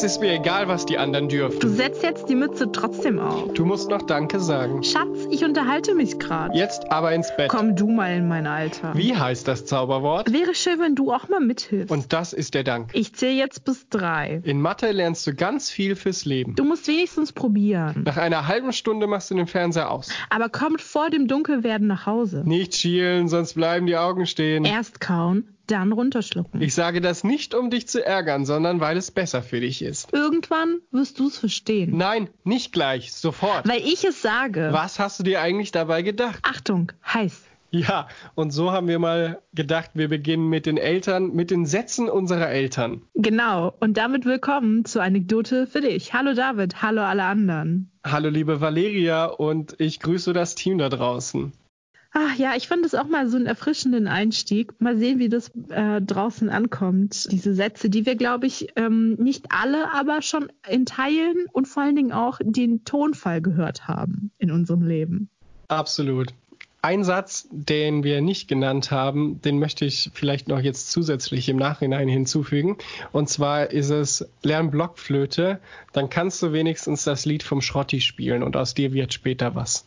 Es ist mir egal, was die anderen dürfen. Du setzt jetzt die Mütze trotzdem auf. Du musst noch Danke sagen. Schatz, ich unterhalte mich gerade. Jetzt aber ins Bett. Komm du mal in mein Alter. Wie heißt das Zauberwort? Wäre schön, wenn du auch mal mithilfst. Und das ist der Dank. ich zähle jetzt bis drei. In Mathe lernst du ganz viel fürs Leben. Du musst wenigstens probieren. Nach einer halben Stunde machst du den Fernseher aus. Aber kommt vor dem Dunkelwerden nach Hause. Nicht schielen, sonst bleiben die Augen stehen. Erst kauen, dann runterschlucken. Ich sage das nicht, um dich zu ärgern, sondern weil es besser für dich ist. Irgendwann wirst du es verstehen. Nein, nicht gleich, sofort. Weil ich es sage. Was hast du dir eigentlich dabei gedacht? Achtung, heiß. Ja, und so haben wir mal gedacht, wir beginnen mit den Eltern, mit den Sätzen unserer Eltern. Genau. Und damit willkommen zur Anekdote für dich. Hallo David, hallo alle anderen. Hallo liebe Valeria und ich grüße das Team da draußen. Ach ja, ich fand es auch mal so einen erfrischenden Einstieg. Mal sehen, wie das äh, draußen ankommt. Diese Sätze, die wir, glaube ich, ähm, nicht alle, aber schon in Teilen und vor allen Dingen auch den Tonfall gehört haben in unserem Leben. Absolut. Ein Satz, den wir nicht genannt haben, den möchte ich vielleicht noch jetzt zusätzlich im Nachhinein hinzufügen. Und zwar ist es Lern Blockflöte, dann kannst du wenigstens das Lied vom Schrotti spielen und aus dir wird später was.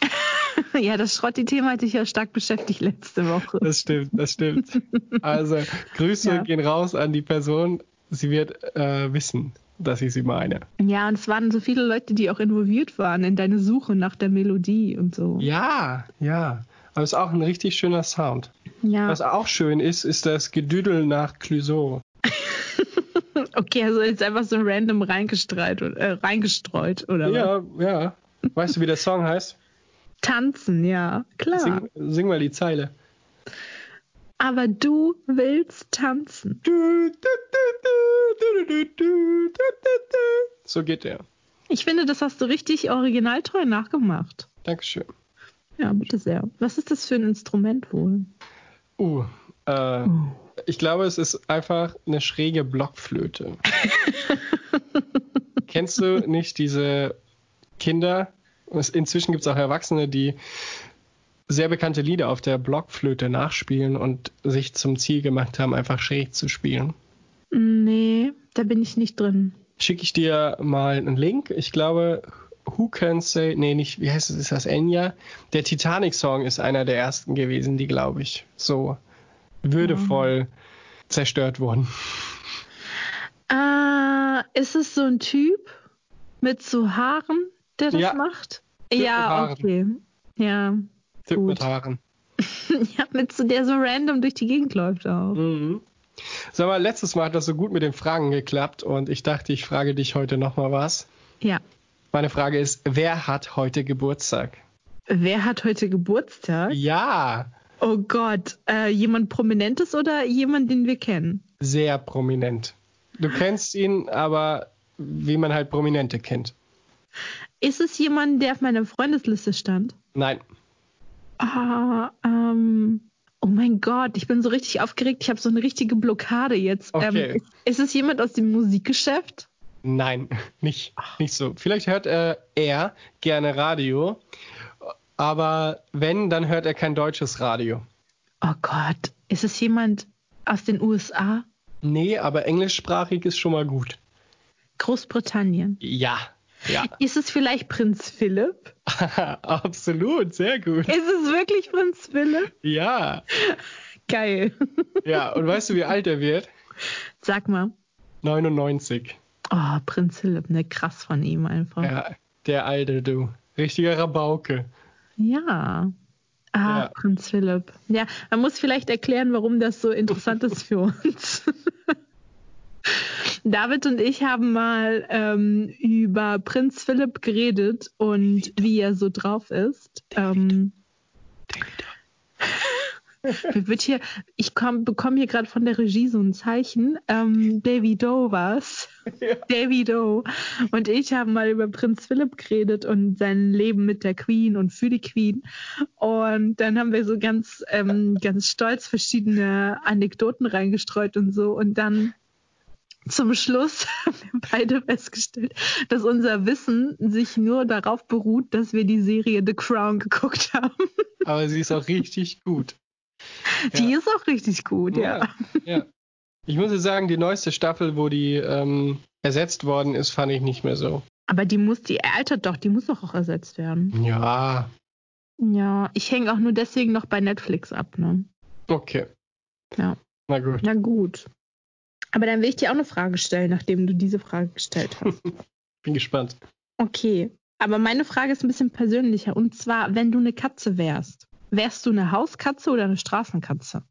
ja, das Schrotti-Thema hatte ich ja stark beschäftigt letzte Woche. Das stimmt, das stimmt. Also Grüße Ja. gehen raus an die Person. Sie wird äh, wissen, dass ich sie meine. Ja, und es waren so viele Leute, die auch involviert waren in deine Suche nach der Melodie und so. Ja, ja. Aber es ist auch ein richtig schöner Sound. Ja. Was auch schön ist, ist das Gedüdel nach Clouseau. Okay, also jetzt einfach so random reingestreut, äh, reingestreut, oder was? Ja, ja. Weißt du, wie der Song heißt? Tanzen, ja, klar. Sing, sing mal die Zeile. Aber du willst tanzen. So geht der. Ich finde, das hast du richtig originaltreu nachgemacht. Dankeschön. Ja, bitte sehr. Was ist das für ein Instrument wohl? Uh, äh, ich glaube, es ist einfach eine schräge Blockflöte. Kennst du nicht diese Kinder? Inzwischen gibt es auch Erwachsene, die sehr bekannte Lieder auf der Blockflöte nachspielen und sich zum Ziel gemacht haben, einfach schräg zu spielen. Nee, da bin ich nicht drin. Schicke ich dir mal einen Link. Ich glaube, Who Can Say, nee, nicht, wie heißt es, ist das Enya? Der Titanic-Song ist einer der ersten gewesen, die, glaube ich, so würdevoll zerstört wurden. Ah, ist es so ein Typ mit so Haaren, der das Ja. macht? Typ ja, okay. Ja. Typ Gut. mit Haaren. ja, mit so, der so random durch die Gegend läuft auch. Mhm. Sag mal, letztes Mal hat das so gut mit den Fragen geklappt und ich dachte, ich frage dich heute nochmal was. Ja. Meine Frage ist, wer hat heute Geburtstag? Wer hat heute Geburtstag? Ja, Oh Gott, äh, jemand Prominentes oder jemand, den wir kennen? sehr prominent. Du kennst ihn, aber wie man halt Prominente kennt. Ist es jemand, der auf meiner Freundesliste stand? Nein. Ah, ähm, oh mein Gott, ich bin so richtig aufgeregt. Ich habe so eine richtige Blockade jetzt. Okay. Ähm, ist es jemand aus dem Musikgeschäft? Nein, nicht, nicht so. Vielleicht hört äh, er gerne Radio, aber wenn, dann hört er kein deutsches Radio. Oh Gott, ist es jemand aus den USA? Nee, aber englischsprachig ist schon mal gut. Großbritannien? Ja, ja. Ist es vielleicht Prinz Philipp? Absolut, sehr gut. Ist es wirklich Prinz Philipp? Ja, Geil. ja. Und weißt du, wie alt er wird? Sag mal. 99. Oh, Prinz Philipp, ne, krass von ihm einfach. Ja, der alte, du. Richtiger Rabauke. Ja. Ah, Ja. Prinz Philipp. Ja, man muss vielleicht erklären, warum das so interessant ist für uns. David und ich haben mal ähm, über Prinz Philipp geredet und wie er so drauf ist. Ähm, wird hier, ich komm, bekomme hier gerade von der Regie so ein Zeichen. Ähm, Davy Doe war's. Ja. Davy Doe. Und ich haben mal über Prinz Philipp geredet und sein Leben mit der Queen und für die Queen. Und dann haben wir so ganz, ähm, ganz stolz verschiedene Anekdoten reingestreut und so. Und dann zum Schluss haben wir beide festgestellt, dass unser Wissen sich nur darauf beruht, dass wir die Serie The Crown geguckt haben. Aber sie ist auch richtig gut. Die Ja. ist auch richtig gut, ja. ja. Ich muss jetzt sagen, die neueste Staffel, wo die ähm, ersetzt worden ist, fand ich nicht mehr so. Aber die muss, die altert doch, die muss doch auch ersetzt werden. Ja. Ja, ich hänge auch nur deswegen noch bei Netflix ab, ne? Okay. Ja. Na gut. Na gut. Aber dann will ich dir auch eine Frage stellen, nachdem du diese Frage gestellt hast. Bin gespannt. Okay. Aber meine Frage ist ein bisschen persönlicher. Und zwar, wenn du eine Katze wärst, wärst du eine Hauskatze oder eine Straßenkatze?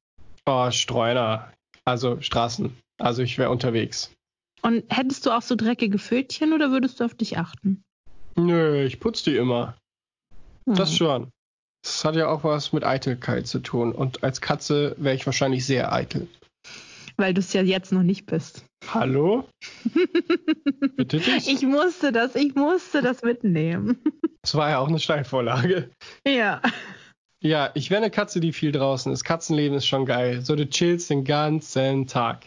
Oh, Streuner. Also Straßen. Also ich wäre unterwegs. Und hättest du auch so dreckige Pfötchen oder würdest du auf dich achten? Nö, ich putze die immer. Hm. Das schon. Das hat ja auch was mit Eitelkeit zu tun. Und als Katze wäre ich wahrscheinlich sehr eitel. Weil du es ja jetzt noch nicht bist. Hallo? Bitte dich? Ich musste das, ich musste das mitnehmen. Das war ja auch eine Steilvorlage. Ja. Ja, ich wäre eine Katze, die viel draußen ist. Katzenleben ist schon geil. So, du chillst den ganzen Tag.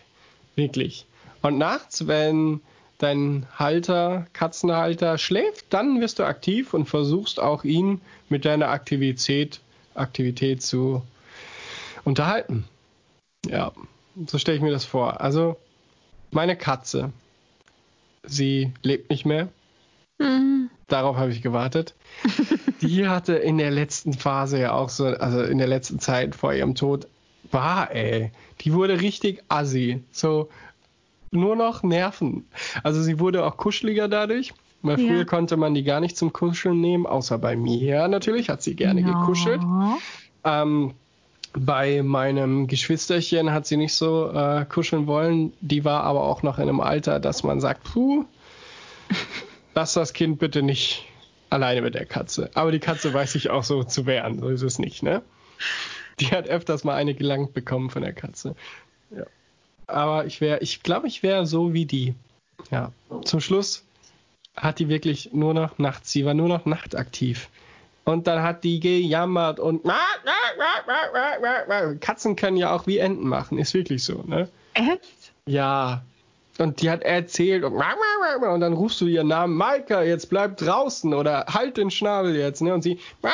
Wirklich. Und nachts, wenn dein Halter, Katzenhalter schläft, dann wirst du aktiv und versuchst auch ihn mit deiner Aktivität, Aktivität zu unterhalten. Ja, so stelle ich mir das vor. Also, meine Katze, sie lebt nicht mehr. Mhm. Darauf habe ich gewartet. Die hatte in der letzten Phase ja auch so, also in der letzten Zeit vor ihrem Tod, war ey, die wurde richtig assi. So nur noch Nerven. Also sie wurde auch kuscheliger dadurch. Weil Ja. früher konnte man die gar nicht zum Kuscheln nehmen, außer bei mir natürlich, hat sie gerne gekuschelt. Ja. Ähm, bei meinem Geschwisterchen hat sie nicht so äh, kuscheln wollen. Die war aber auch noch in einem Alter, dass man sagt, puh, lass das Kind bitte nicht alleine mit der Katze. Aber die Katze weiß sich auch so zu wehren, so ist es nicht, ne? Die hat öfters mal eine gelangt bekommen von der Katze. Ja. Aber ich wäre, ich glaube, ich wäre so wie die. Ja. Zum Schluss hat die wirklich nur noch nachts, sie war nur noch nachtaktiv. Und dann hat die gejammert und Katzen können ja auch wie Enten machen, ist wirklich so, ne? Echt? Ja. Und die hat erzählt und, und dann rufst du ihren Namen, Maika, jetzt bleib draußen oder halt den Schnabel jetzt, ne? Und sie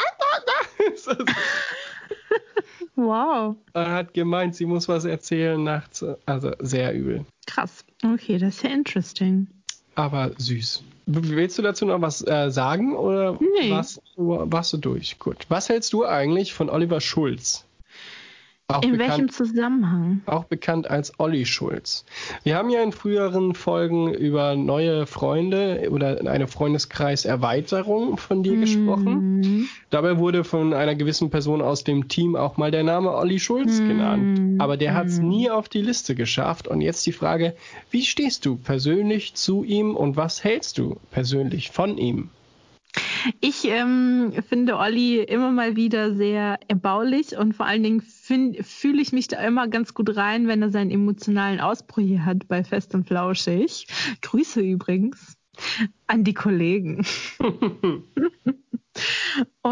Wow. hat gemeint, sie muss was erzählen nachts. Also sehr übel. Krass. Okay, das ist ja interesting. Aber süß. Willst du dazu noch was äh, sagen oder Nee. warst, warst du durch? Gut. Was hältst du eigentlich von Oliver Schulz? Auch In bekannt, welchem Zusammenhang? auch bekannt als Olli Schulz. Wir haben ja in früheren Folgen über neue Freunde oder eine Freundeskreiserweiterung von dir gesprochen. Mhm. Dabei wurde von einer gewissen Person aus dem Team auch mal der Name Olli Schulz Mm. genannt. Aber der hat es Mm. nie auf die Liste geschafft. Und jetzt die Frage, wie stehst du persönlich zu ihm und was hältst du persönlich von ihm? Ich ähm, finde Olli immer mal wieder sehr erbaulich und vor allen Dingen fühle ich mich da immer ganz gut rein, wenn er seinen emotionalen Ausbruch hier hat bei Fest und Flauschig. Grüße übrigens an die Kollegen.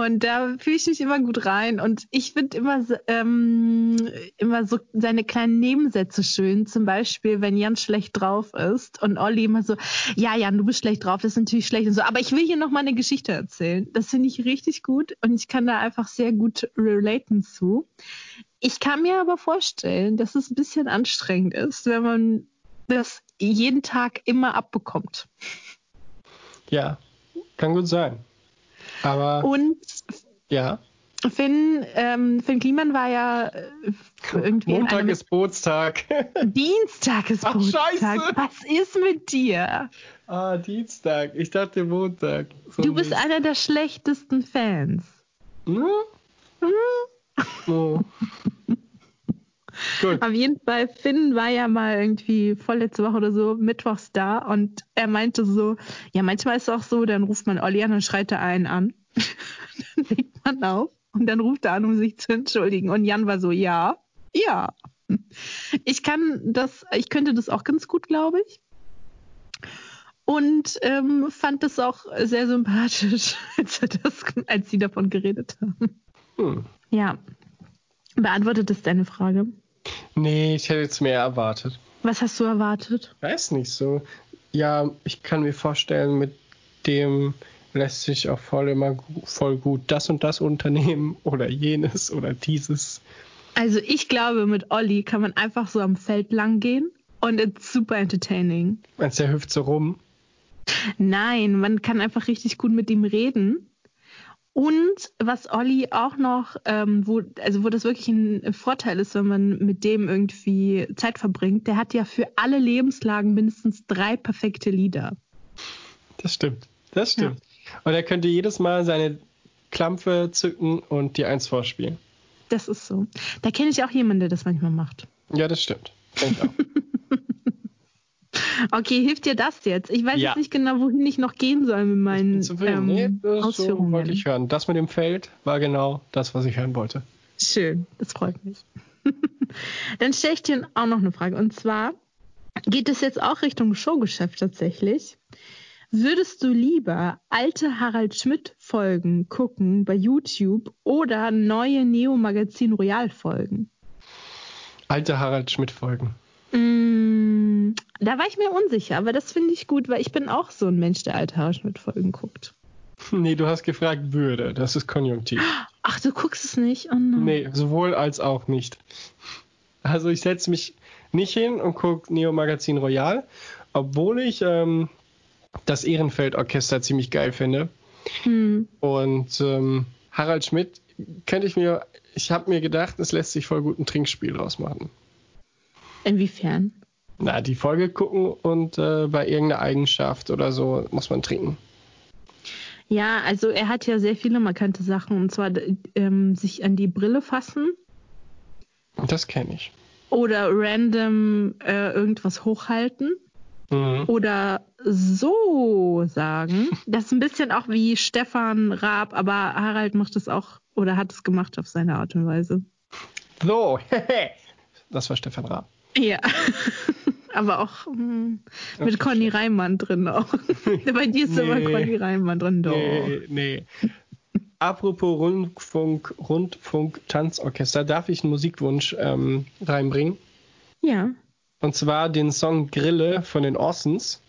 Und da fühle ich mich immer gut rein. Und ich finde immer, ähm, immer so seine kleinen Nebensätze schön. Zum Beispiel, wenn Jan schlecht drauf ist und Olli immer so, ja, Jan, du bist schlecht drauf, das ist natürlich schlecht und so. Aber ich will hier noch mal eine Geschichte erzählen. Das finde ich richtig gut und ich kann da einfach sehr gut relaten zu. Ich kann mir aber vorstellen, dass es ein bisschen anstrengend ist, wenn man das jeden Tag immer abbekommt. Ja, kann gut sein. Aber Und ja, Finn, ähm, Finn Kliman war ja äh, irgendwie Montag ist Bootstag. Dienstag ist Ach, Geburtstag. scheiße. Was ist mit dir? ah, Dienstag. Ich dachte Montag. So Du bist einer der schlechtesten Fans. Hm? Oh. Gut. Auf jeden Fall, Finn war ja mal irgendwie vorletzte Woche oder so mittwochs da und er meinte so, ja, manchmal ist es auch so, dann ruft man Olli an und schreit er einen an. Dann legt man auf und dann ruft er an, um sich zu entschuldigen. Und Jan war so, ja, ja. Ich kann das, ich könnte das auch ganz gut, glaube ich. Und ähm, fand das auch sehr sympathisch, als, er das, als sie davon geredet haben. Hm. Ja. Beantwortet das deine Frage? Nee, ich hätte jetzt mehr erwartet. Was hast du erwartet? Weiß nicht so. Ja, ich kann mir vorstellen, mit dem lässt sich auch voll immer voll gut das und das unternehmen oder jenes oder dieses. Also ich glaube, mit Olli kann man einfach so am Feld lang gehen und it's super entertaining. Meinst der hüpft so rum? Nein, man kann einfach richtig gut mit ihm reden. Und was Olli auch noch, ähm, wo, also wo das wirklich ein Vorteil ist, wenn man mit dem irgendwie Zeit verbringt, der hat ja für alle Lebenslagen mindestens drei perfekte Lieder. Das stimmt. Das stimmt. Ja. Und er könnte jedes Mal seine Klampfe zücken und die eins vorspielen. Das ist so. Da kenne ich auch jemanden, der das manchmal macht. Ja, das stimmt. Okay, hilft dir das jetzt? Ich weiß ja. jetzt nicht genau, wohin ich noch gehen soll mit meinen ähm, nee, das Ausführungen. So wollte ich hören. Das mit dem Feld war genau das, was ich hören wollte. Schön, das freut mich. Dann stelle ich dir auch noch eine Frage. Und zwar geht es jetzt auch Richtung Showgeschäft tatsächlich. Würdest du lieber alte Harald Schmidt-Folgen gucken bei YouTube oder neue Neo Magazin Royal Folgen? Alte Harald Schmidt-Folgen. Mm, da war ich mir unsicher, aber das finde ich gut, weil ich bin auch so ein Mensch, der alte Haarschnittfolgen guckt. Nee, du hast gefragt würde. Das ist Konjunktiv. Ach, du guckst es nicht? Oh no. Nee, sowohl als auch nicht. Also ich setze mich nicht hin und gucke Neo Magazin Royal, obwohl ich ähm, das Ehrenfeld-Orchester ziemlich geil finde. Hm. Und ähm, Harald Schmidt könnte ich mir, ich habe mir gedacht, es lässt sich voll gut ein Trinkspiel draus machen. Inwiefern? Na, die Folge gucken und äh, bei irgendeiner Eigenschaft oder so muss man trinken. Ja, also er hat ja sehr viele markante Sachen und zwar ähm, sich an die Brille fassen. Das kenne ich. Oder random äh, irgendwas hochhalten. Mhm. Oder so sagen. Das ist ein bisschen auch wie Stefan Raab, aber Harald macht es auch oder hat es gemacht auf seine Art und Weise. So, das war Stefan Raab. Ja. Aber auch mh, hm, mit Conny Reimann drin auch. Bei dir ist nee, immer Conny Reimann drin. Doch. Nee, nee. Apropos Rundfunk, Rundfunk, Tanzorchester, darf ich einen Musikwunsch ähm, reinbringen? Ja. Und zwar den Song Grille von den Orsons.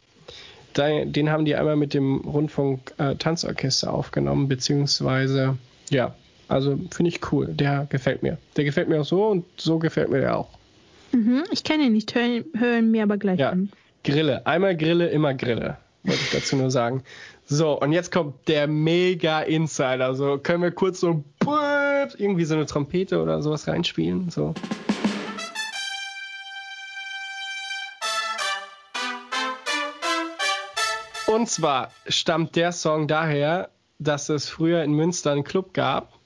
Den haben die einmal mit dem Rundfunk äh, Tanzorchester aufgenommen, beziehungsweise, ja, also finde ich cool. Der gefällt mir. Der gefällt mir auch so und so gefällt mir der auch. Mhm, ich kenne ihn nicht, hören, hören mir aber gleich ja. an. Grille. Einmal Grille, immer Grille. Wollte ich dazu nur sagen. So, und jetzt kommt der mega Insider. So, können wir kurz so irgendwie so eine Trompete oder sowas reinspielen? So. Und zwar stammt der Song daher, dass es früher in Münster einen Club gab,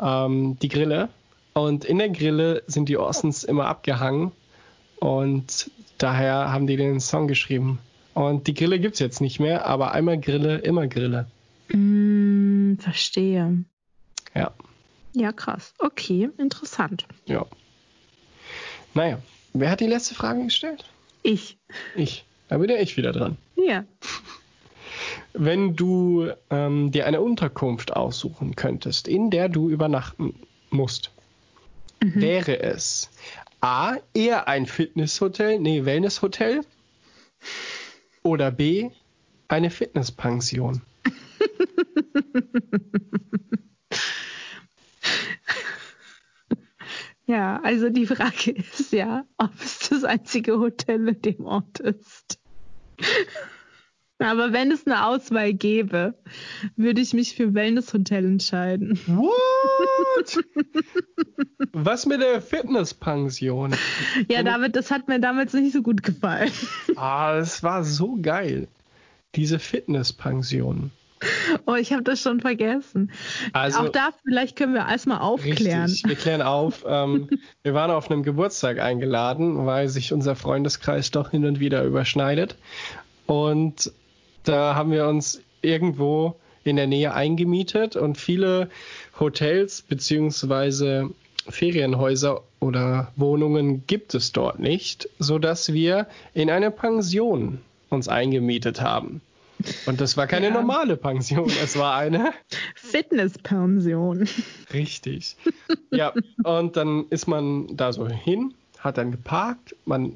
ähm, die Grille. Und in der Grille sind die Orsons immer abgehangen. Und daher haben die den Song geschrieben. Und die Grille gibt es jetzt nicht mehr, aber einmal Grille, immer Grille. Mm, verstehe. Ja. Ja, krass. Okay, interessant. Ja. Naja, wer hat die letzte Frage gestellt? Ich. Ich. Da bin ja ich wieder dran. Ja. Wenn du ähm, dir eine Unterkunft aussuchen könntest, in der du übernachten musst, mhm. wäre es A, eher ein Fitnesshotel, nee, Wellnesshotel oder B, eine Fitnesspension? ja, also die Frage ist ja, ob es das einzige Hotel in dem Ort ist. Aber wenn es eine Auswahl gäbe, würde ich mich für Wellness-Hotel entscheiden. What? Was mit der Fitnesspension? Ja, David, das hat mir damals nicht so gut gefallen. Ah, das war so geil. Diese Fitnesspension. Oh, ich habe das schon vergessen. Also, Auch da vielleicht können wir erstmal aufklären. Richtig, wir klären auf. Ähm, wir waren auf einem Geburtstag eingeladen, weil sich unser Freundeskreis doch hin und wieder überschneidet. Und da haben wir uns irgendwo in der Nähe eingemietet und viele Hotels bzw. Ferienhäuser oder Wohnungen gibt es dort nicht, sodass wir in eine Pension uns eingemietet haben. Und das war keine ja. normale Pension, es war eine Fitnesspension. Richtig. Ja, und dann ist man da so hin, hat dann geparkt, man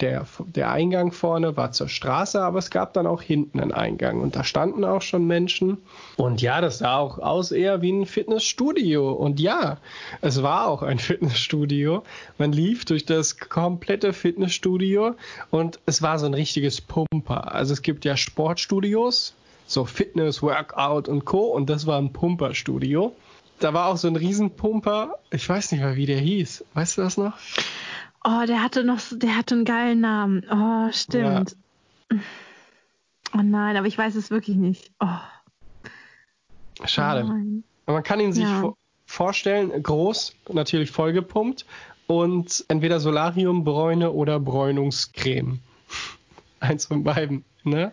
der, der Eingang vorne war zur Straße, aber es gab dann auch hinten einen Eingang und da standen auch schon Menschen. Und ja, das sah auch aus eher wie ein Fitnessstudio. Und ja, es war auch ein Fitnessstudio. Man lief durch das komplette Fitnessstudio und es war so ein richtiges Pumper. Also es gibt ja Sportstudios, so Fitness, Workout und Co. Und das war ein Pumperstudio. Da war auch so ein Riesenpumper. Ich weiß nicht mehr, wie der hieß. Weißt du das noch? Oh, der hatte noch, der hatte einen geilen Namen. Oh, stimmt. Ja. Oh nein, aber ich weiß es wirklich nicht. Oh. Schade. Oh man kann ihn sich ja. vorstellen, groß, natürlich vollgepumpt und entweder Solarium, Bräune oder Bräunungscreme. Eins von beiden, ne?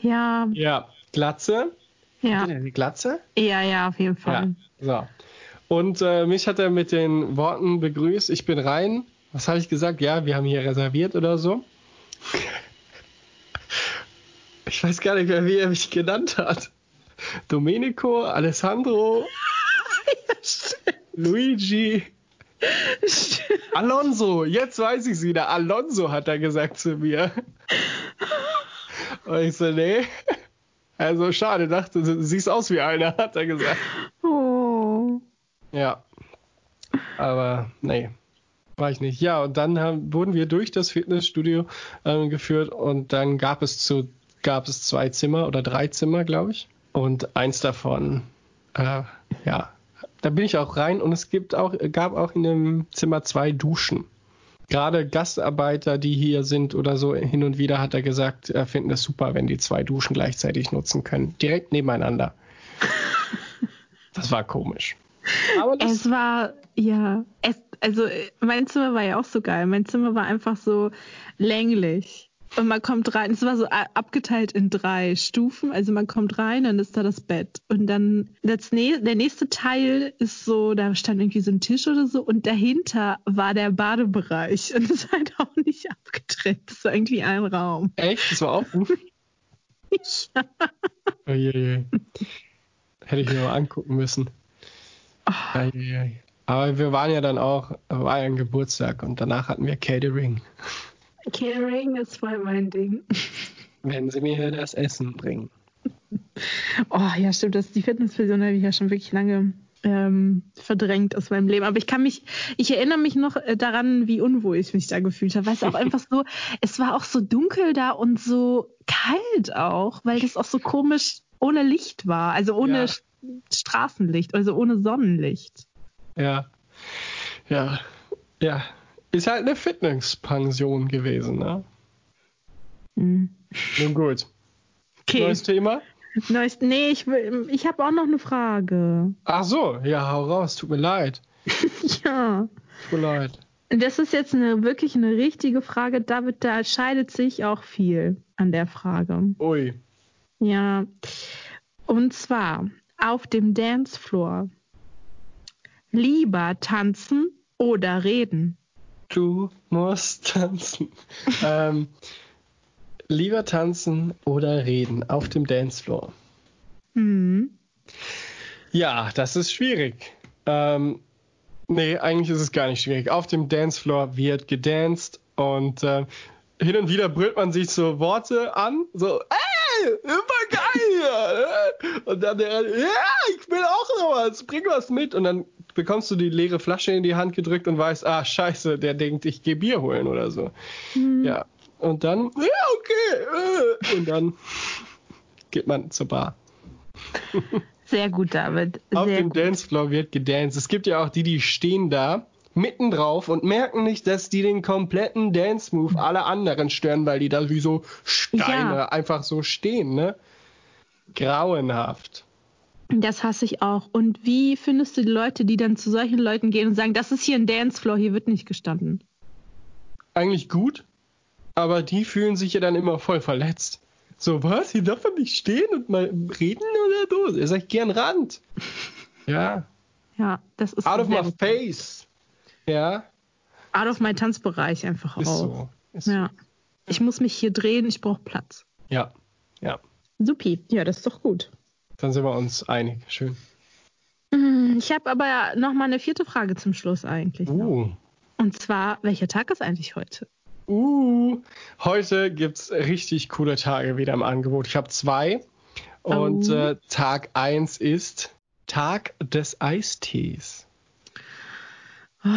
Ja. Ja, Glatze. Ja. Glatze? Ja, ja, auf jeden Fall. Ja. So. Und äh, mich hat er mit den Worten begrüßt, ich bin rein. Was habe ich gesagt? Ja, wir haben hier reserviert oder so. Ich weiß gar nicht mehr, wie er mich genannt hat. Domenico, Alessandro, ja, Luigi, Alonso. Jetzt weiß ich es wieder. Alonso hat er gesagt zu mir. Und ich so, nee. Also schade, dachte, du siehst aus wie einer, hat er gesagt. Ja. Aber nee, war ich nicht. Ja, und dann haben, wurden wir durch das Fitnessstudio äh, geführt und dann gab es zu gab es zwei Zimmer oder drei Zimmer, glaube ich. Und eins davon, äh, ja, da bin ich auch rein und es gibt auch, gab auch in dem Zimmer zwei Duschen. Gerade Gastarbeiter, die hier sind oder so, hin und wieder hat er gesagt, er finden es super, wenn die zwei Duschen gleichzeitig nutzen können. Direkt nebeneinander. Das war komisch. Es war, ja, es, also mein Zimmer war ja auch so geil. Mein Zimmer war einfach so länglich. Und man kommt rein, es war so abgeteilt in drei Stufen. Also man kommt rein, dann ist da das Bett. Und dann das, der nächste Teil ist so, da stand irgendwie so ein Tisch oder so. Und dahinter war der Badebereich. Und es ist halt auch nicht abgetrennt. Das war irgendwie ein Raum. Echt? Das war offen? ja. Oh je, je. Hätte ich mir mal angucken müssen. Aber wir waren ja dann auch, war ja ein Geburtstag und danach hatten wir Catering. Catering ist voll mein Ding. Wenn sie mir das Essen bringen. Oh ja, stimmt, das die Fitnessvision habe ich ja schon wirklich lange ähm, verdrängt aus meinem Leben. Aber ich kann mich, ich erinnere mich noch äh, daran, wie unwohl ich mich da gefühlt habe. Weil es auch einfach so, es war auch so dunkel da und so kalt auch, weil das auch so komisch ohne Licht war. Also ohne ja. Straßenlicht, also ohne Sonnenlicht. Ja. Ja. Ja. Ist halt eine Fitnesspension gewesen, ne? Mhm. Nun gut. Okay. Neues Thema? Neues, nee, ich, ich habe auch noch eine Frage. Ach so, ja, hau raus, tut mir leid. ja. Tut mir leid. Das ist jetzt eine wirklich eine richtige Frage. David, da scheidet sich auch viel an der Frage. Ui. Ja. Und zwar auf dem Dancefloor. Lieber tanzen oder reden? Du musst tanzen. ähm, lieber tanzen oder reden auf dem Dancefloor. Mhm. Ja, das ist schwierig. Ähm, nee, eigentlich ist es gar nicht schwierig. Auf dem Dancefloor wird gedanced und äh, hin und wieder brüllt man sich so Worte an, so, ey! Und dann der, ja, ich will auch noch was, bring was mit. Und dann bekommst du die leere Flasche in die Hand gedrückt und weißt, ah, scheiße, der denkt, ich gehe Bier holen oder so. Mhm. Ja. Und dann, ja, okay. Äh. Und dann geht man zur Bar. Sehr gut, David. Sehr Auf dem gut. Dancefloor wird gedanced. Es gibt ja auch die, die stehen da mitten drauf und merken nicht, dass die den kompletten Dance-Move alle anderen stören, weil die da wie so Steine ja. einfach so stehen, ne? Grauenhaft. Das hasse ich auch. Und wie findest du die Leute, die dann zu solchen Leuten gehen und sagen, das ist hier ein Dancefloor, hier wird nicht gestanden? Eigentlich gut, aber die fühlen sich ja dann immer voll verletzt. So, was? Hier darf man nicht stehen und mal reden oder so? Ihr seid gern Rand. Ja. Ja, das ist. Out of my face. Ja. Out of my Tanzbereich einfach ist auch. So. Ist ja. So. Ich muss mich hier drehen, ich brauche Platz. Ja. Ja. Supi. Ja, das ist doch gut. Dann sind wir uns einig. Schön. Hm, ich habe aber noch mal eine vierte Frage zum Schluss eigentlich. Uh. Und zwar, welcher Tag ist eigentlich heute? Uh, heute gibt's richtig coole Tage wieder im Angebot. Ich habe zwei. Und Oh. äh, Tag 1 ist Tag des Eistees. Oh,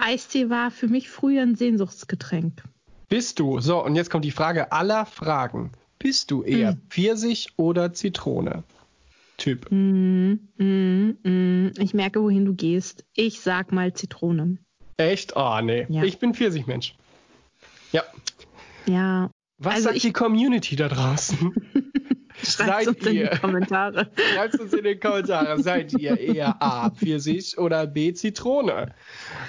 Eistee war für mich früher ein Sehnsuchtsgetränk. Bist du, so, und jetzt kommt die Frage aller Fragen. Bist du eher Hm. Pfirsich oder Zitrone? Typ. Mm, mm, mm. Ich merke, wohin du gehst. Ich sag mal Zitrone. Echt? Oh, nee. Ja. Ich bin Pfirsichmensch. Ja. Ja. Was Also sagt ich- die Community da draußen? Schreibt uns in die ihr? Kommentare. Schreibt uns in die Kommentare. Seid ihr eher A, Pfirsich oder B, Zitrone?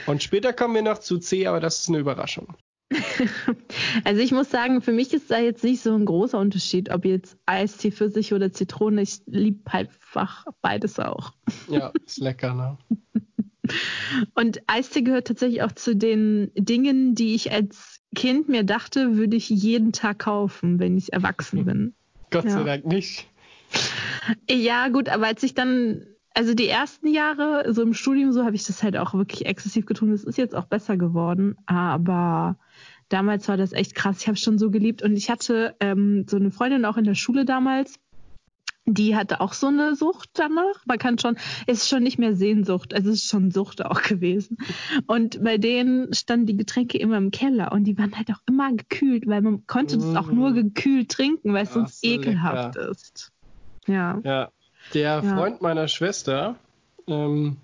Und später kommen wir noch zu C, aber das ist eine Überraschung. Also ich muss sagen, für mich ist da jetzt nicht so ein großer Unterschied, ob jetzt Eistee, Pfirsich oder Zitrone. Ich liebe einfach beides auch. Ja, ist lecker, ne? Und Eistee gehört tatsächlich auch zu den Dingen, die ich als Kind mir dachte, würde ich jeden Tag kaufen, wenn ich erwachsen bin. Gott sei Ja. Dank nicht. Ja, gut, aber als ich dann, also die ersten Jahre, so im Studium, so habe ich das halt auch wirklich exzessiv getan. Es ist jetzt auch besser geworden, aber damals war das echt krass. Ich habe es schon so geliebt und ich hatte ähm, so eine Freundin auch in der Schule damals. Die hatte auch so eine Sucht danach. Man kann schon, es ist schon nicht mehr Sehnsucht, es ist schon Sucht auch gewesen. Und bei denen standen die Getränke immer im Keller und die waren halt auch immer gekühlt, weil man konnte das auch nur Mm. gekühlt trinken, weil es sonst so ekelhaft lecker. ist. Ja. Ja. Der Ja. Freund meiner Schwester ähm,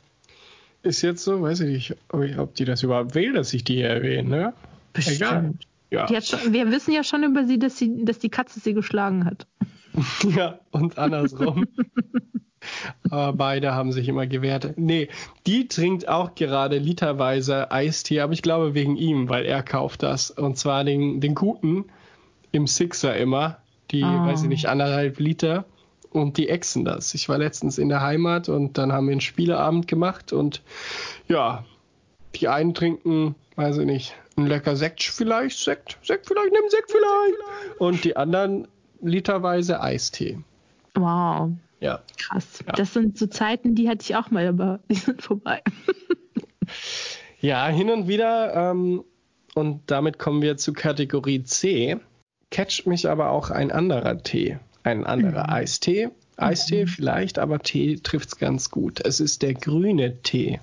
ist jetzt so, weiß ich nicht, ob, ich, ob die das überhaupt will, dass ich die hier erwähne. Ne? Egal. Ja. Schon, wir wissen ja schon über sie, dass, sie, dass die Katze sie geschlagen hat. ja, und andersrum. Aber beide haben sich immer gewehrt. Nee, die trinkt auch gerade literweise Eistee, aber ich glaube wegen ihm, weil er kauft das. Und zwar den, den guten im Sixer immer. Die, Ah. weiß ich nicht, anderthalb Liter. Und die exen das. Ich war letztens in der Heimat und dann haben wir einen Spieleabend gemacht und ja, die einen trinken, weiß ich nicht, ein lecker Sekt vielleicht, Sekt, Sekt vielleicht, nimm Sekt vielleicht. Und die anderen literweise Eistee. Wow, Ja. krass. Ja. Das sind so Zeiten, die hatte ich auch mal, aber die sind vorbei. Ja, hin und wieder. Ähm, und damit kommen wir zu Kategorie C. Catcht mich aber auch ein anderer Tee. Ein anderer Mhm. Eistee. Eistee vielleicht, aber Tee trifft's ganz gut. Es ist der grüne Tee.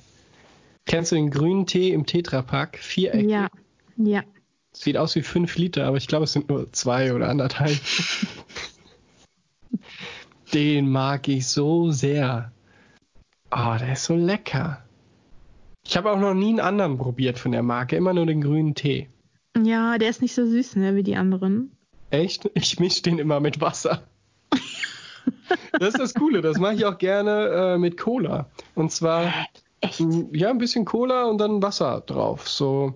Kennst du den grünen Tee im Tetrapack? Viereckig. Ja, ja. Sieht aus wie fünf Liter, aber ich glaube, es sind nur zwei oder anderthalb. Den mag ich so sehr. Oh, der ist so lecker. Ich habe auch noch nie einen anderen probiert von der Marke, immer nur den grünen Tee. Ja, der ist nicht so süß, ne, wie die anderen. Echt? Ich mische den immer mit Wasser. Das ist das Coole, das mache ich auch gerne äh, mit Cola. Und zwar Echt? Mm, Ja, ein bisschen Cola und dann Wasser drauf. So,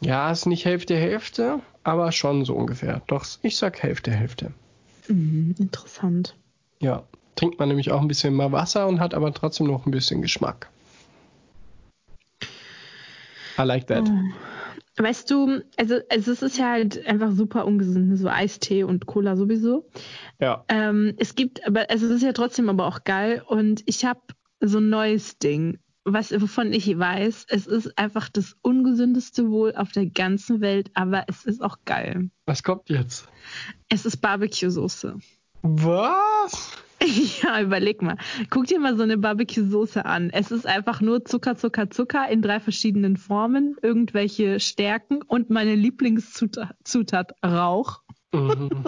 ja, ist nicht Hälfte, Hälfte, aber schon so ungefähr. Doch, ich sag Hälfte, Hälfte. Mhm, interessant. Ja, trinkt man nämlich auch ein bisschen mehr Wasser und hat aber trotzdem noch ein bisschen Geschmack. I like that. Weißt du, also, also es ist ja halt einfach super ungesund, ne, so Eistee und Cola sowieso. Ja. Ähm, es gibt, aber also es ist ja trotzdem aber auch geil und ich habe so ein neues Ding, was wovon ich weiß, es ist einfach das ungesündeste wohl auf der ganzen Welt, aber es ist auch geil. Was kommt jetzt? Es ist Barbecue-Soße. Was? Ja, überleg mal. Guck dir mal so eine Barbecue-Soße an. Es ist einfach nur Zucker, Zucker, Zucker in drei verschiedenen Formen, irgendwelche Stärken und meine Lieblingszutat Zutat, Rauch. Mhm.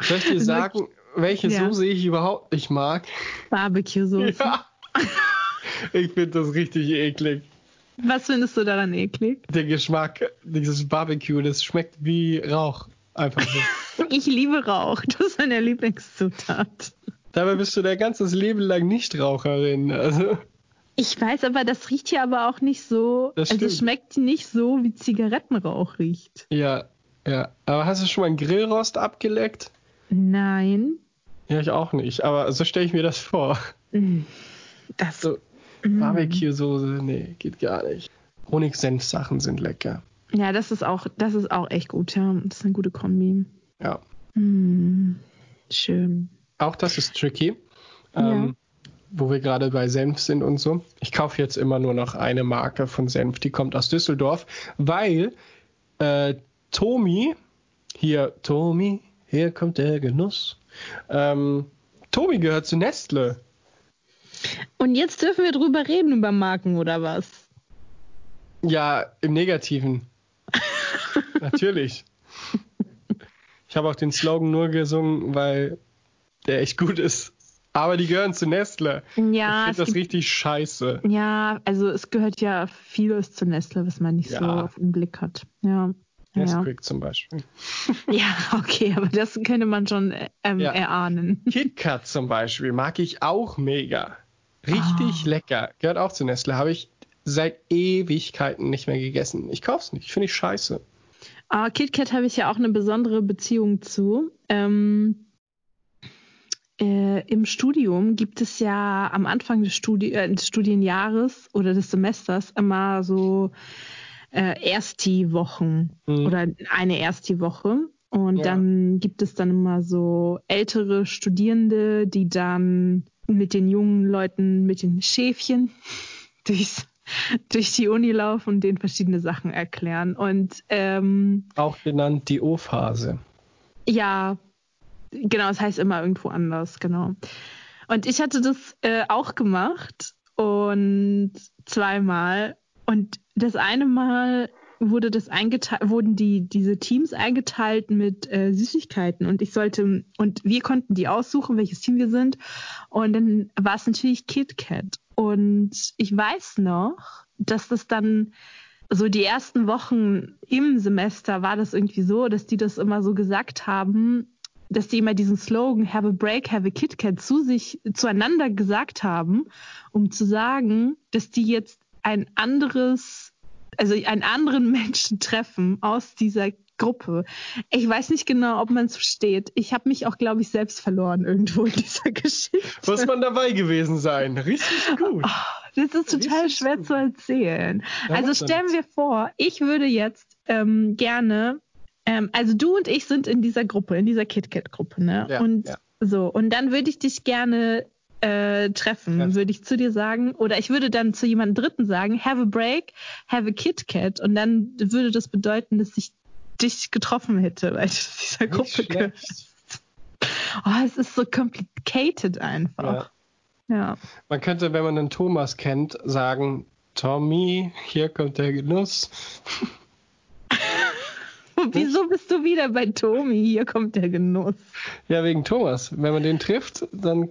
Soll ich dir sagen, welche Ja. Soße ich überhaupt nicht mag? Barbecue-Soße. Ja. Ich finde das richtig eklig. Was findest du daran eklig? Der Geschmack, dieses Barbecue, das schmeckt wie Rauch. Einfach so. Ich liebe Rauch. Das ist meine Lieblingszutat. Dabei bist du dein ganzes Leben lang Nichtraucherin. Also, Ich weiß aber, das riecht hier aber auch nicht so. Das also stimmt. es schmeckt nicht so, wie Zigarettenrauch riecht. ja, ja. Aber hast du schon mal einen Grillrost abgeleckt? Nein. Ja, ich auch nicht. Aber so stelle ich mir das vor. Das. So, Barbecue-Soße, nee, geht gar nicht. Honig-Senf-Sachen sind lecker. Ja, das ist auch, das ist auch echt gut, ja. Das ist eine gute Kombi. Ja. Hm, schön. Auch das ist tricky. Ähm, wo wir gerade bei Senf sind und so. Ich kaufe jetzt immer nur noch eine Marke von Senf, die kommt aus Düsseldorf, weil äh, Tomi, hier, Tomi, hier kommt der Genuss. Ähm, Tomi gehört zu Nestle. Und jetzt dürfen wir drüber reden, über Marken oder was? Ja, im Negativen. Natürlich. Ich habe auch den Slogan nur gesungen, weil der echt gut ist. Aber die gehören zu Nestle. Ja, ich finde das gibt- richtig scheiße. Ja, also es gehört ja vieles zu Nestle, was man nicht so Ja. auf den Blick hat. Ja. Ja. Nesquik zum Beispiel. ja, okay, aber das könnte man schon ähm, Ja. erahnen. KitKat zum Beispiel mag ich auch mega. Richtig Ah. lecker. Gehört auch zu Nestle. Habe ich seit Ewigkeiten nicht mehr gegessen. Ich kauf's nicht. Finde ich scheiße. Aber KitKat habe ich ja auch eine besondere Beziehung zu. Ähm, äh, Im Studium gibt es ja am Anfang des, Studi äh, des Studienjahres oder des Semesters immer so äh, Ersti-Wochen Mhm. oder eine Ersti-Woche. Und Ja. dann gibt es dann immer so ältere Studierende, die dann mit den jungen Leuten, mit den Schäfchen durchs, durch die Uni laufen und denen verschiedene Sachen erklären. Und ähm, Auch genannt die O-Phase. ja, genau, es heißt immer irgendwo anders, genau. Und ich hatte das äh, auch gemacht und zweimal. Und das eine Mal wurde das eingeteilt, wurden die, diese Teams eingeteilt mit äh, Süßigkeiten und ich sollte, und wir konnten die aussuchen, welches Team wir sind. Und dann war es natürlich KitKat. Und ich weiß noch, dass das dann so die ersten Wochen im Semester war das irgendwie so, dass die das immer so gesagt haben, dass die immer diesen Slogan Have a Break, Have a KitKat zu sich, zueinander gesagt haben, um zu sagen, dass die jetzt ein anderes, also einen anderen Menschen treffen aus dieser Gruppe. Ich weiß nicht genau, ob man es versteht. Ich habe mich auch, glaube ich, selbst verloren irgendwo in dieser Geschichte. Muss man dabei gewesen sein. Richtig gut. Das ist total Richtig schwer gut. zu erzählen. Ja, also stellen wir vor, ich würde jetzt ähm, gerne, ähm, also du und ich sind in dieser Gruppe, in dieser KitKat-Gruppe, ne? Ja, und ja. so, und dann würde ich dich gerne äh, treffen, Treffen. würde ich zu dir sagen, oder ich würde dann zu jemandem Dritten sagen, have a break, have a KitKat, und dann würde das bedeuten, dass ich dich getroffen hätte, weil du dieser Gruppe gehörst. Oh, es ist so complicated Ja. einfach. Ja. Man könnte, wenn man den Thomas kennt, sagen, Tommy, hier kommt der Genuss. Wieso bist du wieder bei Tomi? Hier kommt der Genuss. Ja, wegen Thomas. Wenn man den trifft, dann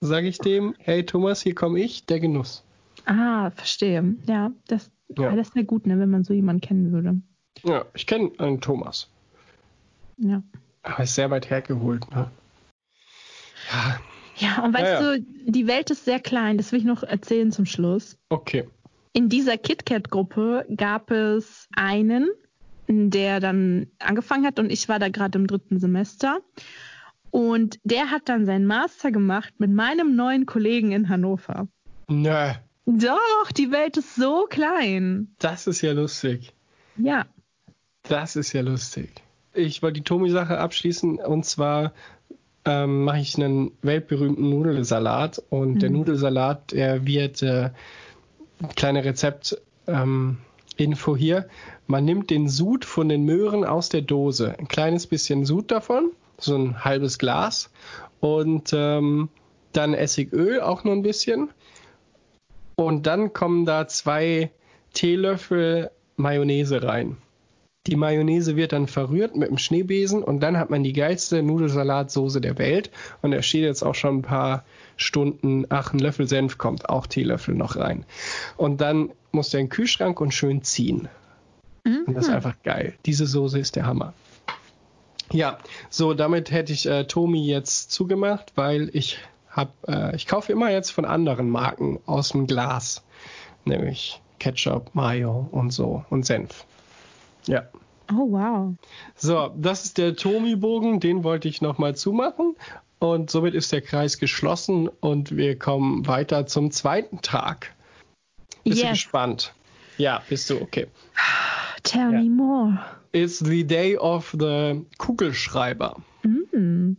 sage ich dem, hey Thomas, hier komme ich, der Genuss. Ah, verstehe. Ja, das, Ja. das wäre gut, ne, wenn man so jemanden kennen würde. Ja, ich kenne einen Thomas. Ja. Aber ist sehr weit hergeholt, ne? Ja, Ja, und weißt Ja, ja. du, die Welt ist sehr klein, das will ich noch erzählen zum Schluss. okay. In dieser KitKat-Gruppe gab es einen, der dann angefangen hat und ich war da gerade im dritten Semester. Und der hat dann seinen Master gemacht mit meinem neuen Kollegen in Hannover. Nö, Doch, die Welt ist so klein. das ist ja lustig. Ja. Das ist ja lustig. Ich wollte die Tomi-Sache abschließen und zwar ähm, mache ich einen weltberühmten Nudelsalat und der Mhm. Nudelsalat, der wird äh, kleine Rezept ähm, Info hier. Man nimmt den Sud von den Möhren aus der Dose, ein kleines bisschen Sud davon, so ein halbes Glas und ähm, dann Essigöl auch nur ein bisschen und dann kommen da zwei Teelöffel Mayonnaise rein. Die Mayonnaise wird dann verrührt mit dem Schneebesen und dann hat man die geilste Nudelsalatsoße der Welt. Und da steht jetzt auch schon ein paar Stunden, ach, ein Löffel Senf kommt, auch Teelöffel noch rein. Und dann muss der in den Kühlschrank und schön ziehen. Und das ist einfach geil. Diese Soße ist der Hammer. Ja, so damit hätte ich äh, Tomi jetzt zugemacht, weil ich hab, äh, ich kaufe immer jetzt von anderen Marken aus dem Glas, nämlich Ketchup, Mayo und so und Senf. Ja. Oh, wow. So, das ist der Tomi-Bogen, den wollte ich nochmal zumachen. Und somit ist der Kreis geschlossen und wir kommen weiter zum zweiten Tag. Bist du Yes. gespannt? Ja, bist du, okay. Tell Ja. me more. It's the day of the Kugelschreiber. Mm,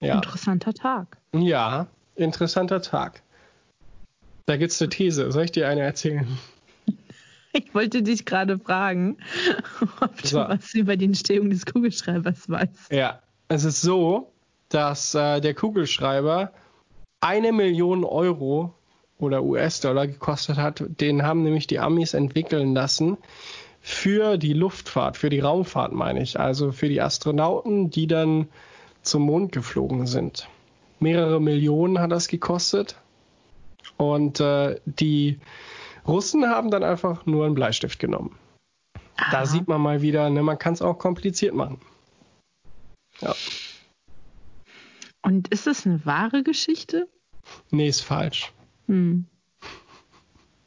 Ja, Interessanter Tag. ja interessanter Tag. Da gibt's eine These. Soll ich dir eine erzählen? Ich wollte dich gerade fragen, ob du so. was über die Entstehung des Kugelschreibers weißt. Ja, es ist so, dass äh, der Kugelschreiber eine Million Euro oder US-Dollar gekostet hat. Den haben nämlich die Amis entwickeln lassen für die Luftfahrt, für die Raumfahrt meine ich. Also für die Astronauten, die dann zum Mond geflogen sind. Mehrere Millionen hat das gekostet. Und äh, die Russen haben dann einfach nur einen Bleistift genommen. Aha. Da sieht man mal wieder, ne, man kann es auch kompliziert machen. Ja. Und ist das eine wahre Geschichte? Nee, ist falsch. Hm.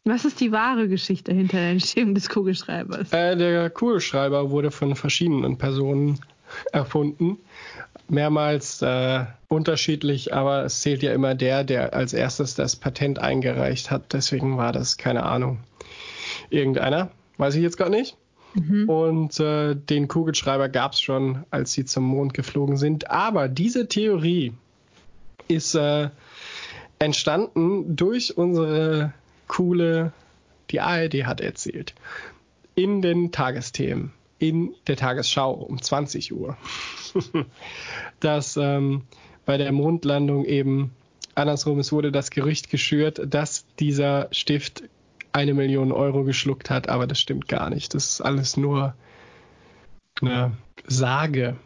Was ist die wahre Geschichte hinter der Entstehung des Kugelschreibers? Äh, der Kugelschreiber wurde von verschiedenen Personen erfunden. Mehrmals äh, unterschiedlich, aber es zählt ja immer der, der als erstes das Patent eingereicht hat. Deswegen war das, keine Ahnung, irgendeiner. Weiß ich jetzt gar nicht. Mhm. Und äh, den Kugelschreiber gab es schon, als sie zum Mond geflogen sind. Aber diese Theorie ist äh, entstanden durch unsere coole, die ARD hat erzählt, in den Tagesthemen, in der Tagesschau um 20 Uhr, dass ähm, bei der Mondlandung eben andersrum, es wurde das Gerücht geschürt, dass dieser Stift eine Million Euro geschluckt hat, aber das stimmt gar nicht. Das ist alles nur eine Sage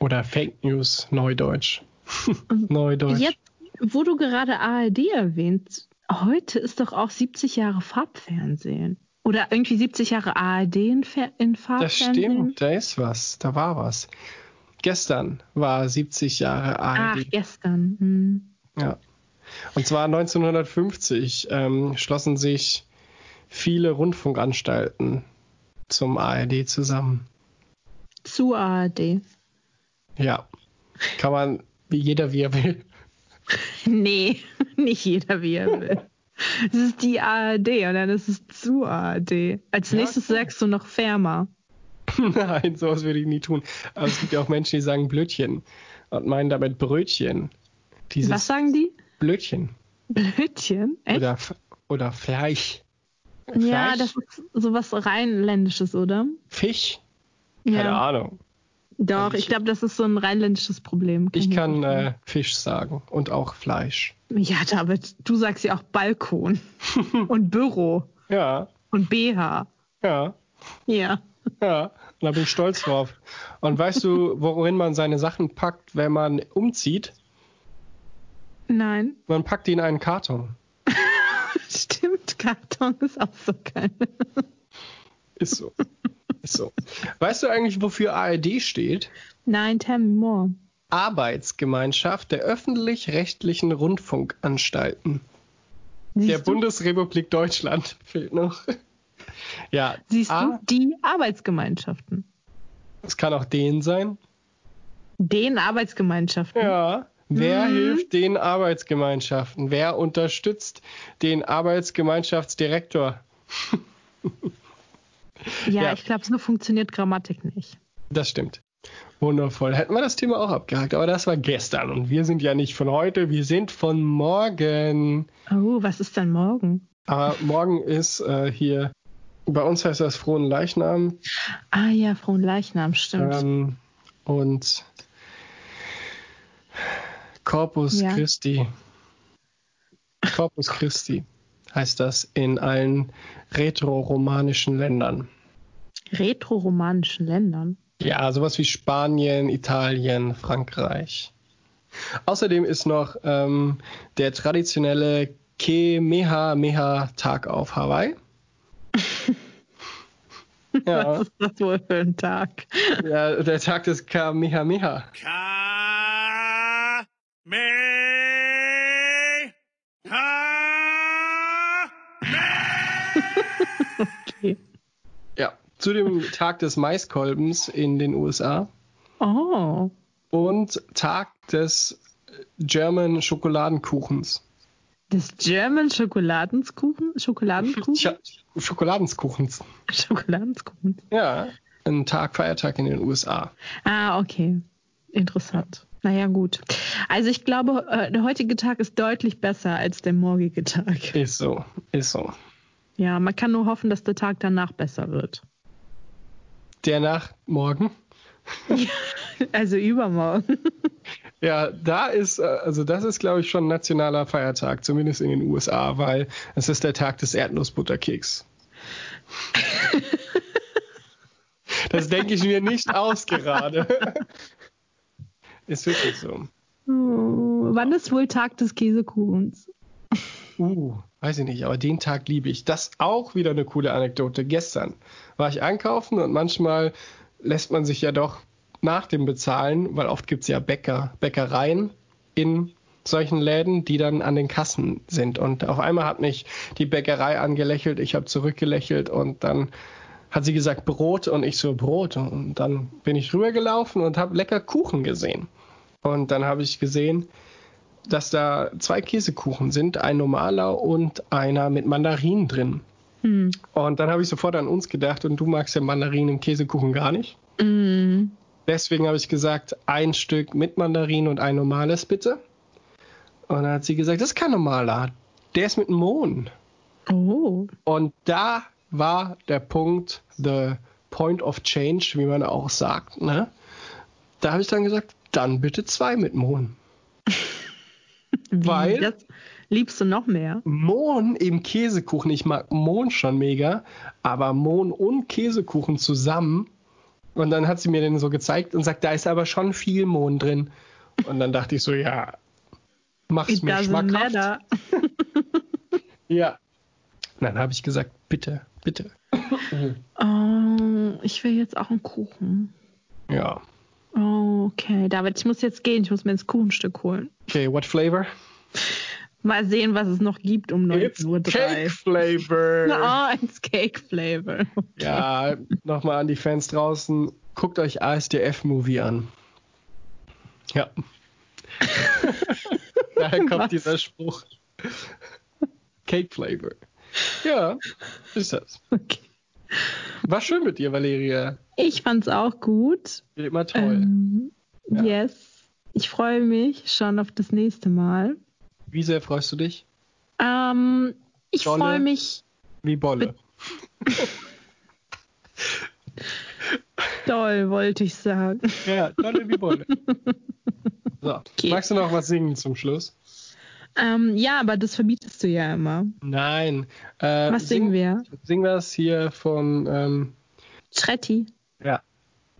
oder Fake News, Neudeutsch. Neudeutsch. Jetzt, wo du gerade ARD erwähnst, heute ist doch auch 70 Jahre Farbfernsehen. Oder irgendwie 70 Jahre ARD in, in Farbfernsehen. Das stimmt, da ist was, da war was. Gestern war 70 Jahre ARD. Ach, gestern. Hm. Ja. Und zwar 1950 ähm, schlossen sich viele Rundfunkanstalten zum ARD zusammen. Zu ARD. Ja. Kann man, wie jeder wie er will. Nee, nicht jeder wie er will. Es ist die ARD und dann ist es zu ARD. Als ja, nächstes cool. sagst du noch Ferma. Nein, sowas würde ich nie tun. Aber es gibt ja auch Menschen, die sagen Blödchen und meinen damit Brötchen. Dieses, Was sagen die? Blödchen. Blödchen? Echt? Oder, oder Fleisch. Fleisch. Ja, das ist sowas Rheinländisches, oder? Fisch? Keine ja. Ahnung. Doch, ich, ich glaube, das ist so ein rheinländisches Problem. Kann ich kann äh, Fisch sagen und auch Fleisch. Ja, David, du sagst ja auch Balkon und Büro. Ja. Und BH. Ja. Ja. Ja, da bin ich stolz drauf. Und weißt du, worin man seine Sachen packt, wenn man umzieht? Nein. Man packt die in einen Karton. Stimmt, Karton ist auch so geil. ist so. So. Weißt du eigentlich, wofür ARD steht? Nein, tell me more. Arbeitsgemeinschaft der öffentlich-rechtlichen Rundfunkanstalten. Siehst der du? Bundesrepublik Deutschland fehlt noch. ja. Siehst A du die Arbeitsgemeinschaften? Es kann auch den sein. Den Arbeitsgemeinschaften? Ja. Wer mhm. hilft den Arbeitsgemeinschaften? Wer unterstützt den Arbeitsgemeinschaftsdirektor? ja, ja, ich glaube, so funktioniert Grammatik nicht. Das stimmt. Wundervoll. Hätten wir das Thema auch abgehakt, aber das war gestern und wir sind ja nicht von heute, wir sind von morgen. Oh, was ist denn morgen? Aber morgen ist äh, hier, bei uns heißt das Frohen Leichnam. Ah ja, Frohen Leichnam, stimmt. Ähm, und Corpus ja. Christi. Corpus Christi heißt das in allen rätoromanischen Ländern. Rätoromanischen Ländern? Ja, sowas wie Spanien, Italien, Frankreich. Außerdem ist noch ähm, der traditionelle Kemehameha-Tag auf Hawaii. ja. Was ist das wohl für ein Tag? Ja, der Tag des Kamehameha. okay. Zu dem Tag des Maiskolbens in den USA. Oh. Und Tag des German Schokoladenkuchens. Des German Schokoladenkuchen? Schokoladenkuchen? Schokoladenkuchens. Schokoladenkuchens. Ja, ein Tag, Feiertag in den USA. Ah, okay. Interessant. Naja, gut. Also ich glaube, äh, der heutige Tag ist deutlich besser als der morgige Tag. Ist so, ist so. Ja, man kann nur hoffen, dass der Tag danach besser wird. Der nach morgen? also übermorgen. Ja, da ist, äh, also das ist, glaube ich, schon ein nationaler Feiertag, zumindest in den USA, weil es ist der Tag des Erdnussbutterkeks. das denke ich mir nicht aus gerade. ist wirklich so. Oh, wann ist wohl Tag des Käsekuchens? Uh, weiß ich nicht, aber den Tag liebe ich. Das auch wieder eine coole Anekdote. Gestern war ich einkaufen und manchmal lässt man sich ja doch nach dem Bezahlen, weil oft gibt es ja Bäcker, Bäckereien in solchen Läden, die dann an den Kassen sind. Und auf einmal hat mich die Bäckerei angelächelt, ich habe zurückgelächelt und dann hat sie gesagt Brot und ich so Brot. Und dann bin ich rübergelaufen und habe lecker Kuchen gesehen. Und dann habe ich gesehen, dass da zwei Käsekuchen sind, ein normaler und einer mit Mandarinen drin. Hm. Und dann habe ich sofort an uns gedacht und du magst ja Mandarinen im Käsekuchen gar nicht. Mm. Deswegen habe ich gesagt, ein Stück mit Mandarinen und ein normales bitte. Und dann hat sie gesagt, das ist kein normaler, der ist mit Mohn. Oh. Und da war der Punkt, the point of change, wie man auch sagt. Ne? Da habe ich dann gesagt, dann bitte zwei mit Mohn. Weil das liebst du noch mehr? Mohn im Käsekuchen, ich mag Mohn schon mega, aber Mohn und Käsekuchen zusammen. Und dann hat sie mir den so gezeigt und sagt, da ist aber schon viel Mohn drin. Und dann dachte ich so, ja, mach's It mir schmackhaft. ja. Dann habe ich gesagt, bitte, bitte. Oh, ich will jetzt auch einen Kuchen. Ja. Okay. David, ich muss jetzt gehen. Ich muss mir ins Kuchenstück holen. Okay, what flavor? Mal sehen, was es noch gibt um 19.03 Uhr. Cake Flavor. Oh, it's Cake Flavor. Okay. Ja, nochmal an die Fans draußen. Guckt euch ASDF-Movie an. Ja. Daher kommt was? dieser Spruch. Cake Flavor. Ja, ist das. Okay. War schön mit dir, Valeria. Ich fand's auch gut. Immer toll. Ähm, ja. Yes. Ich freue mich schon auf das nächste Mal. Wie sehr freust du dich? Ähm, ich freue mich. Wie Bolle. Doll, wollte ich sagen. Ja, dolle wie Bolle. So. Okay. Magst du noch was singen zum Schluss? Ähm, ja, aber das verbietest du ja immer. Nein. Äh, Was singen wir? Singen wir es hier von ähm, Schretti. Ja.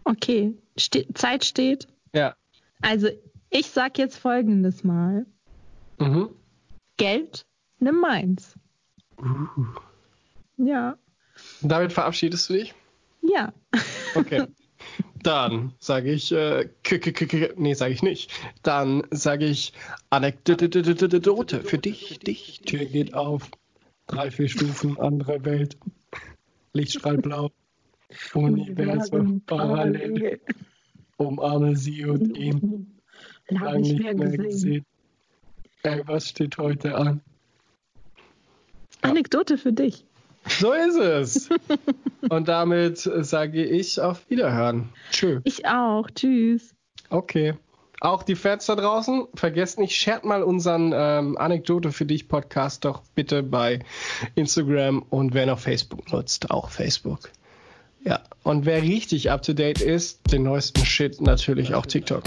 Okay. Ste Zeit steht. Ja. Also, ich sag jetzt folgendes mal. Mhm. Geld, nimm meins. Uh. Ja. Damit verabschiedest du dich? Ja. Okay. Dann sage ich, äh, nee, sage ich nicht. Dann sage ich Anekdote für dich, dich. Tür geht auf. Drei, vier Stufen, andere Welt. Lichtstrahl blau. Universum parallel. Umarme sie und ihn. Lang nicht mehr gesehen. Ey, was steht heute an? Anekdote für dich. So ist es. Und damit sage ich auf Wiederhören. Tschö. Ich auch. Tschüss. Okay. Auch die Fans da draußen, vergesst nicht, shared mal unseren ähm, Anekdote für dich Podcast doch bitte bei Instagram und wer noch Facebook nutzt, auch Facebook. Ja, und wer richtig up to date ist, den neuesten Shit natürlich auch TikTok.